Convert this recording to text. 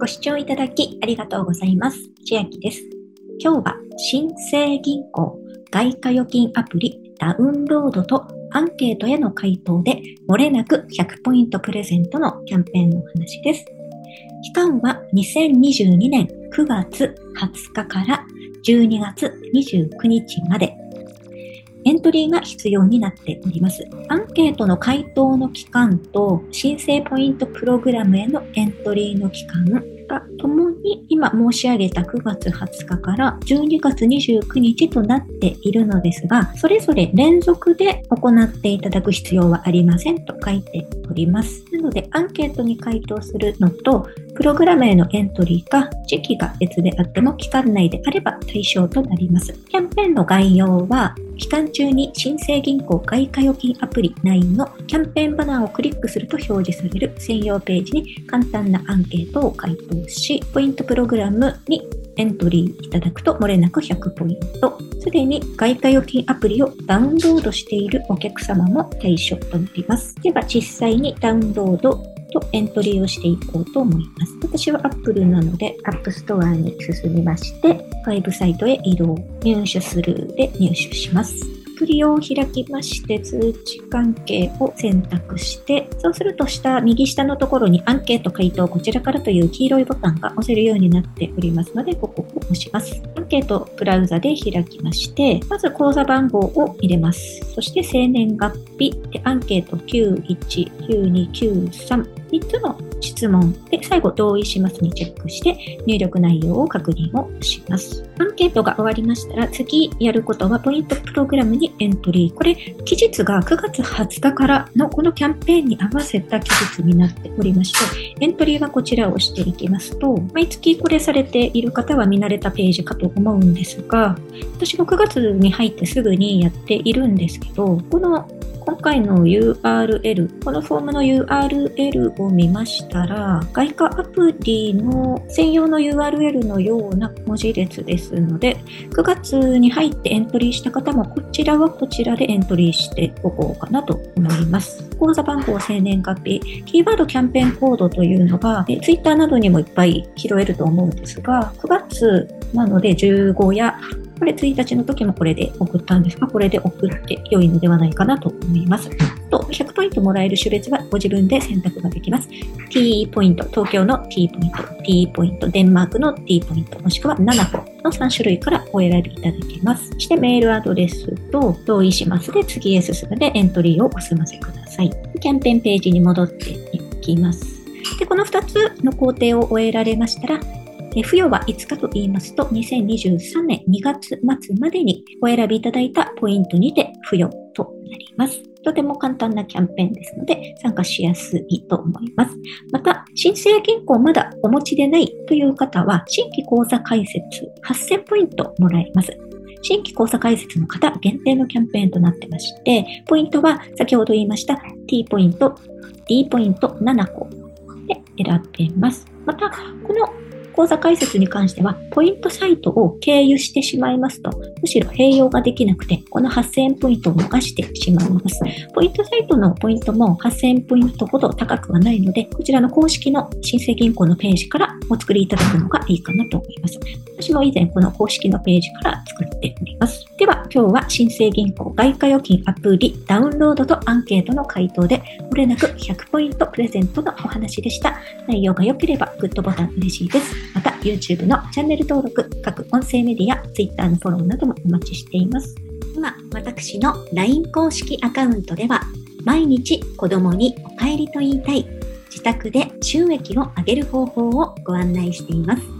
ご視聴いただきありがとうございます。千秋です。今日は新生銀行外貨預金アプリダウンロードとアンケートへの回答で漏れなく100ポイントプレゼントのキャンペーンのお話です。期間は2022年9月20日から12月29日までエントリーが必要になっております。アンケートの回答の期間と申請ポイントプログラムへのエントリーの期間がともに今申し上げた9月20日から12月29日となっているのですが、それぞれ連続で行っていただく必要はありませんと書いております。なので、アンケートに回答するのと、プログラムへのエントリーか時期が別であっても期間内であれば対象となります。キャンペーンの概要は期間中に新生銀行外貨預金アプリ9のキャンペーンバナーをクリックすると表示される専用ページに簡単なアンケートを回答し、ポイントプログラムにエントリーいただくと漏れなく100ポイント。すでに外貨預金アプリをダウンロードしているお客様も対象となります。では実際にダウンロードとエントリーをしていこうと思います。私は Apple なので App Store に進みまして、5サイトへ移動、入手するで入手します。アプリを開きまして通知関係を選択して、そうすると下、右下のところにアンケート回答こちらからという黄色いボタンが押せるようになっておりますので、ここを押します。アンケートブラウザで開きまして、まず口座番号を入れます。そして生年月日でアンケート919293 3つの質問で最後同意しますにチェックして入力内容を確認をします。アンケートが終わりましたら次やることはポイントプログラムにエントリー。これ期日が9月20日からのこのキャンペーンに合わせた期日になっておりまして、エントリーはこちらを押していきますと、毎月これされている方は見慣れたページかと思うんですが、私も9月に入ってすぐにやっているんですけど、この今回の URL、このフォームの URL を見ましたら、外貨アプリの専用の URL のような文字列ですので、9月に入ってエントリーした方も、こちらはこちらでエントリーしておこうかなと思います。口座番号、生年月日、キーワードキャンペーンコードというのが、Twitter などにもいっぱい拾えると思うんですが、9月なので15やこれ1日の時もこれで送ったんですが、これで送って良いのではないかなと思います。と、100ポイントもらえる種別はご自分で選択ができます。T ポイント、東京の T ポイント、T ポイント、デンマークの T ポイント、もしくは7個の3種類からお選びいただけます。そしてメールアドレスと同意しますで次へ進むでエントリーをお済ませください。キャンペーンページに戻っていきます。で、この2つの工程を終えられましたら、付与はいつかと言いますと、2023年2月末までにお選びいただいたポイントにて付与となります。とても簡単なキャンペーンですので、参加しやすいと思います。また、申請銀行まだお持ちでないという方は、新規口座開設8000ポイントもらえます。新規口座開設の方限定のキャンペーンとなってまして、ポイントは先ほど言いました T ポイント、D ポイント7個で選べます。また、この口座開設に関しては、ポイントサイトを経由してしまいますと、むしろ併用ができなくて、この8000円ポイントを逃してしまいます。ポイントサイトのポイントも8000円ポイントほど高くはないので、こちらの公式の新生銀行のページからお作りいただくのがいいかなと思います。私も以前この公式のページから作っております。では、今日は新生銀行外貨預金アプリダウンロードとアンケートの回答で、漏れなく100ポイントプレゼントのお話でした。内容が良ければグッドボタン嬉しいです。また YouTube のチャンネル登録、各音声メディア、Twitter のフォローなどもお待ちしています。今、私の LINE 公式アカウントでは、毎日子供にお帰りと言いたい、自宅で収益を上げる方法をご案内しています。